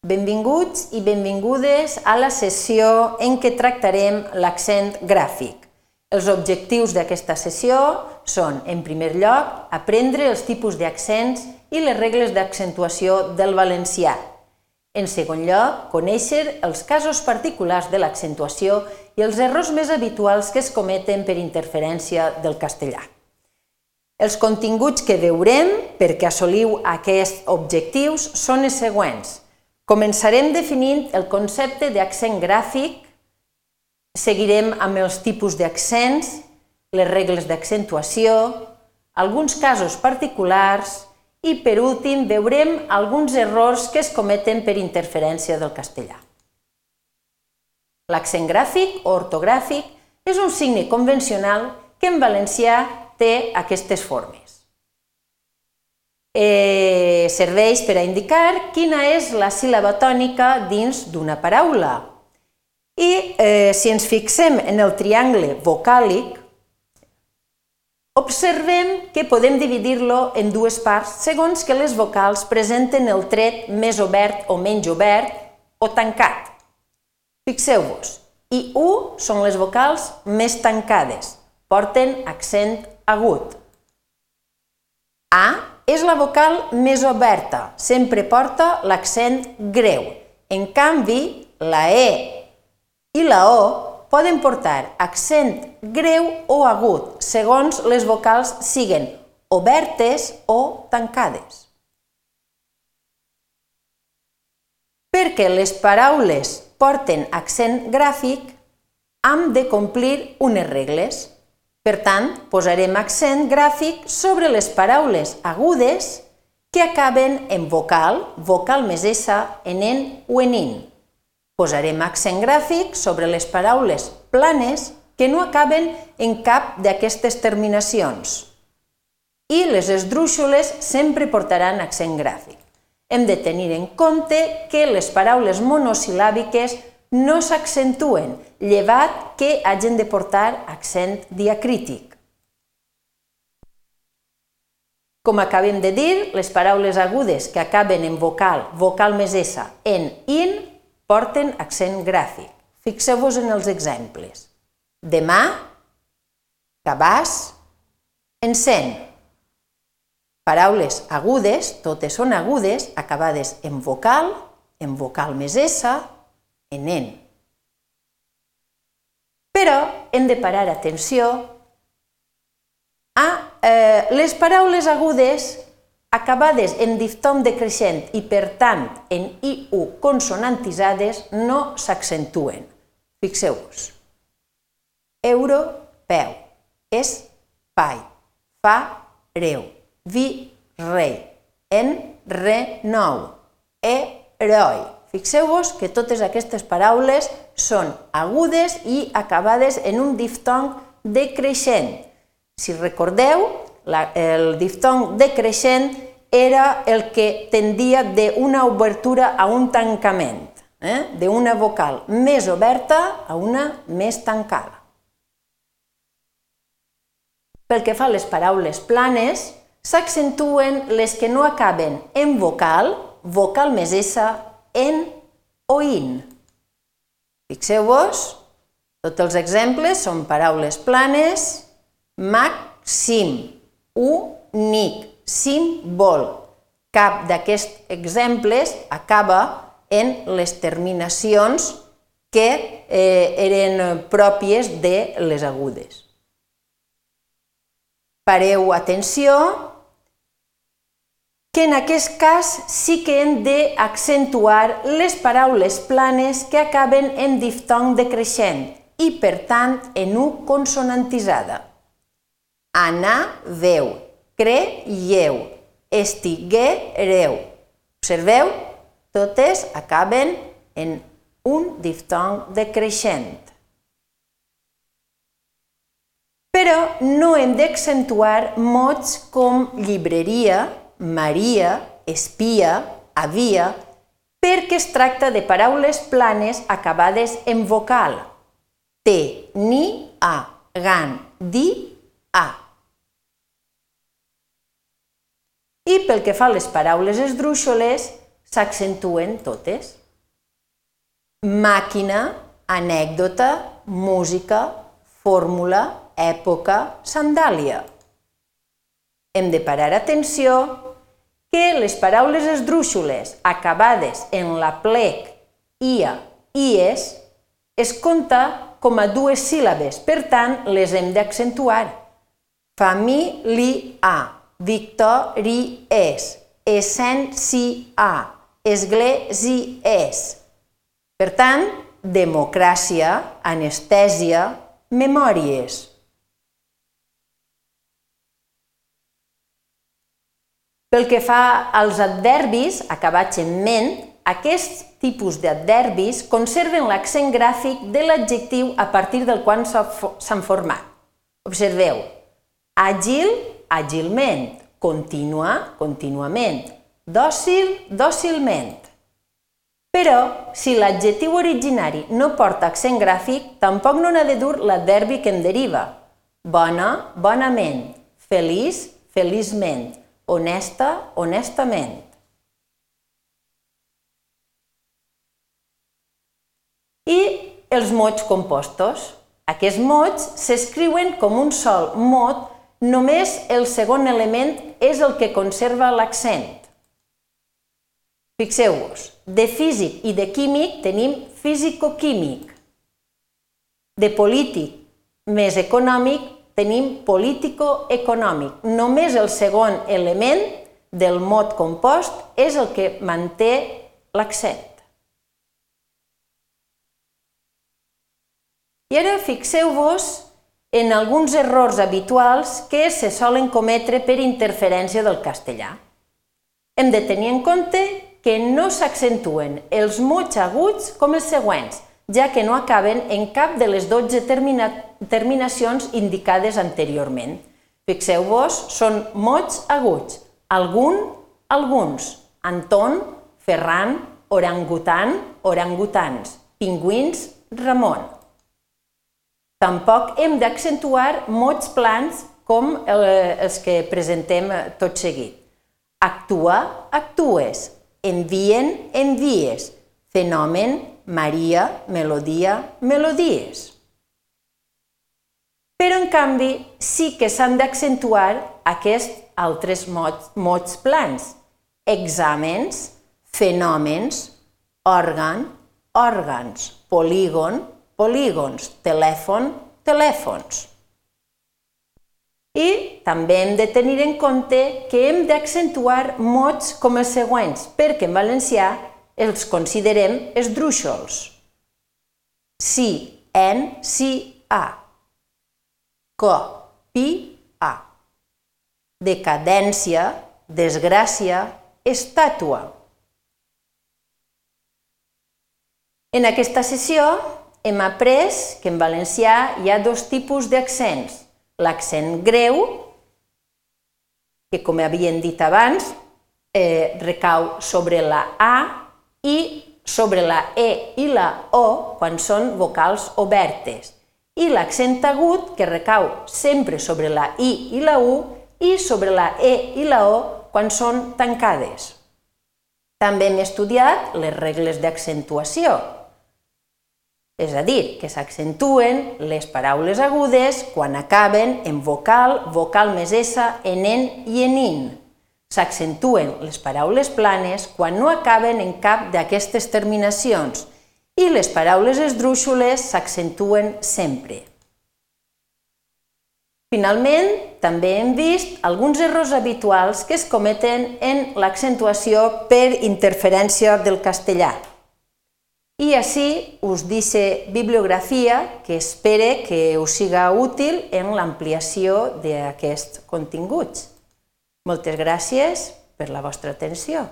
Benvinguts i benvingudes a la sessió en què tractarem l'accent gràfic. Els objectius d'aquesta sessió són, en primer lloc, aprendre els tipus d'accents i les regles d'accentuació del valencià. En segon lloc, conèixer els casos particulars de l'accentuació i els errors més habituals que es cometen per interferència del castellà. Els continguts que veurem perquè assoliu aquests objectius són els següents – Començarem definint el concepte d'accent gràfic, seguirem amb els tipus d'accents, les regles d'accentuació, alguns casos particulars i, per últim, veurem alguns errors que es cometen per interferència del castellà. L'accent gràfic o ortogràfic és un signe convencional que en valencià té aquestes formes eh, serveix per a indicar quina és la síl·laba tònica dins d'una paraula. I eh, si ens fixem en el triangle vocàlic, observem que podem dividir-lo en dues parts segons que les vocals presenten el tret més obert o menys obert o tancat. Fixeu-vos, I, U són les vocals més tancades, porten accent agut. A és la vocal més oberta, sempre porta l'accent greu. En canvi, la E i la O poden portar accent greu o agut, segons les vocals siguen obertes o tancades. Perquè les paraules porten accent gràfic, hem de complir unes regles. Per tant, posarem accent gràfic sobre les paraules agudes que acaben en vocal, vocal més S, en en o en in. Posarem accent gràfic sobre les paraules planes que no acaben en cap d'aquestes terminacions. I les esdrúixoles sempre portaran accent gràfic. Hem de tenir en compte que les paraules monosil·làbiques no s'accentuen, llevat que hagin de portar accent diacrític. Com acabem de dir, les paraules agudes que acaben en vocal, vocal més S, en in, porten accent gràfic. Fixeu-vos en els exemples. Demà, cabàs, encén. Paraules agudes, totes són agudes, acabades en vocal, en vocal més S, nen. Però hem de parar atenció a eh, les paraules agudes acabades en diftong decreixent i, per tant, en IU consonantitzades, no s'accentuen. Fixeu-vos. Euro, peu, espai, fa, reu, vi, rei, en, re, nou, heroi, Fixeu-vos que totes aquestes paraules són agudes i acabades en un diftong decreixent. Si recordeu, la, el diftong decreixent era el que tendia d'una obertura a un tancament, eh? d'una vocal més oberta a una més tancada. Pel que fa a les paraules planes, s'accentuen les que no acaben en vocal, vocal més S en o in. Fixeu-vos, tots els exemples són paraules planes, màxim, únic, símbol. Cap d'aquests exemples acaba en les terminacions que eh, eren pròpies de les agudes. Pareu atenció que en aquest cas sí que hem d'accentuar les paraules planes que acaben en diftong decreixent i, per tant, en U consonantitzada. Anar, veu, creieu, estiguereu. Observeu? Totes acaben en un diftong decreixent. Però no hem d'accentuar mots com llibreria, Maria, espia, havia, perquè es tracta de paraules planes acabades en vocal. Te, ni, a, gan, di, a. I pel que fa a les paraules esdrúixoles, s'accentuen totes. Màquina, anècdota, música, fórmula, època, sandàlia. Hem de parar atenció que les paraules esdrúixoles acabades en la plec ia, ies, es compta com a dues síl·labes, per tant, les hem d'accentuar. Família, victories, essència, esglésies. Per tant, democràcia, anestèsia, memòries. Pel que fa als adverbis acabats en ment, aquests tipus d'adverbis conserven l'accent gràfic de l'adjectiu a partir del qual s'han format. Observeu, àgil, àgilment, contínua, contínuament, dòcil, dòcilment. Però, si l'adjectiu originari no porta accent gràfic, tampoc no n'ha de dur l'adverbi que en deriva. Bona, bonament, feliç, feliçment, honesta, honestament. I els mots compostos. Aquests mots s'escriuen com un sol mot, només el segon element és el que conserva l'accent. Fixeu-vos, de físic i de químic tenim físico-químic. De polític més econòmic tenim político-econòmic. Només el segon element del mot compost és el que manté l'accent. I ara fixeu-vos en alguns errors habituals que se solen cometre per interferència del castellà. Hem de tenir en compte que no s'accentuen els mots aguts com els següents, ja que no acaben en cap de les 12 terminacions indicades anteriorment. Fixeu-vos, són mots aguts. Algun, alguns. Anton, Ferran, orangutan, orangutans. Pingüins, Ramon. Tampoc hem d'accentuar mots plans com els que presentem tot seguit. Actua, actues. Envien, envies. Fenomen, Maria, melodia, melodies. Però, en canvi, sí que s'han d'accentuar aquests altres mots, mots plans. Exàmens, fenòmens, òrgan, òrgans, polígon, polígons, telèfon, telèfons. I també hem de tenir en compte que hem d'accentuar mots com els següents, perquè en valencià els considerem esdrúixols. Si, en, si, a. Co, pi, a. Decadència, desgràcia, estàtua. En aquesta sessió hem après que en valencià hi ha dos tipus d'accents. L'accent greu, que com havien dit abans, eh, recau sobre la A i sobre la E i la O quan són vocals obertes i l'accent agut que recau sempre sobre la I i la U i sobre la E i la O quan són tancades. També hem estudiat les regles d'accentuació, és a dir, que s'accentuen les paraules agudes quan acaben en vocal, vocal més S, en en i en in. S'accentuen les paraules planes quan no acaben en cap d'aquestes terminacions i les paraules esdrúixoles s'accentuen sempre. Finalment, també hem vist alguns errors habituals que es cometen en l'accentuació per interferència del castellà. I així us dice bibliografia que espere que us siga útil en l'ampliació d'aquests continguts. Moltes gràcies per la vostra atenció.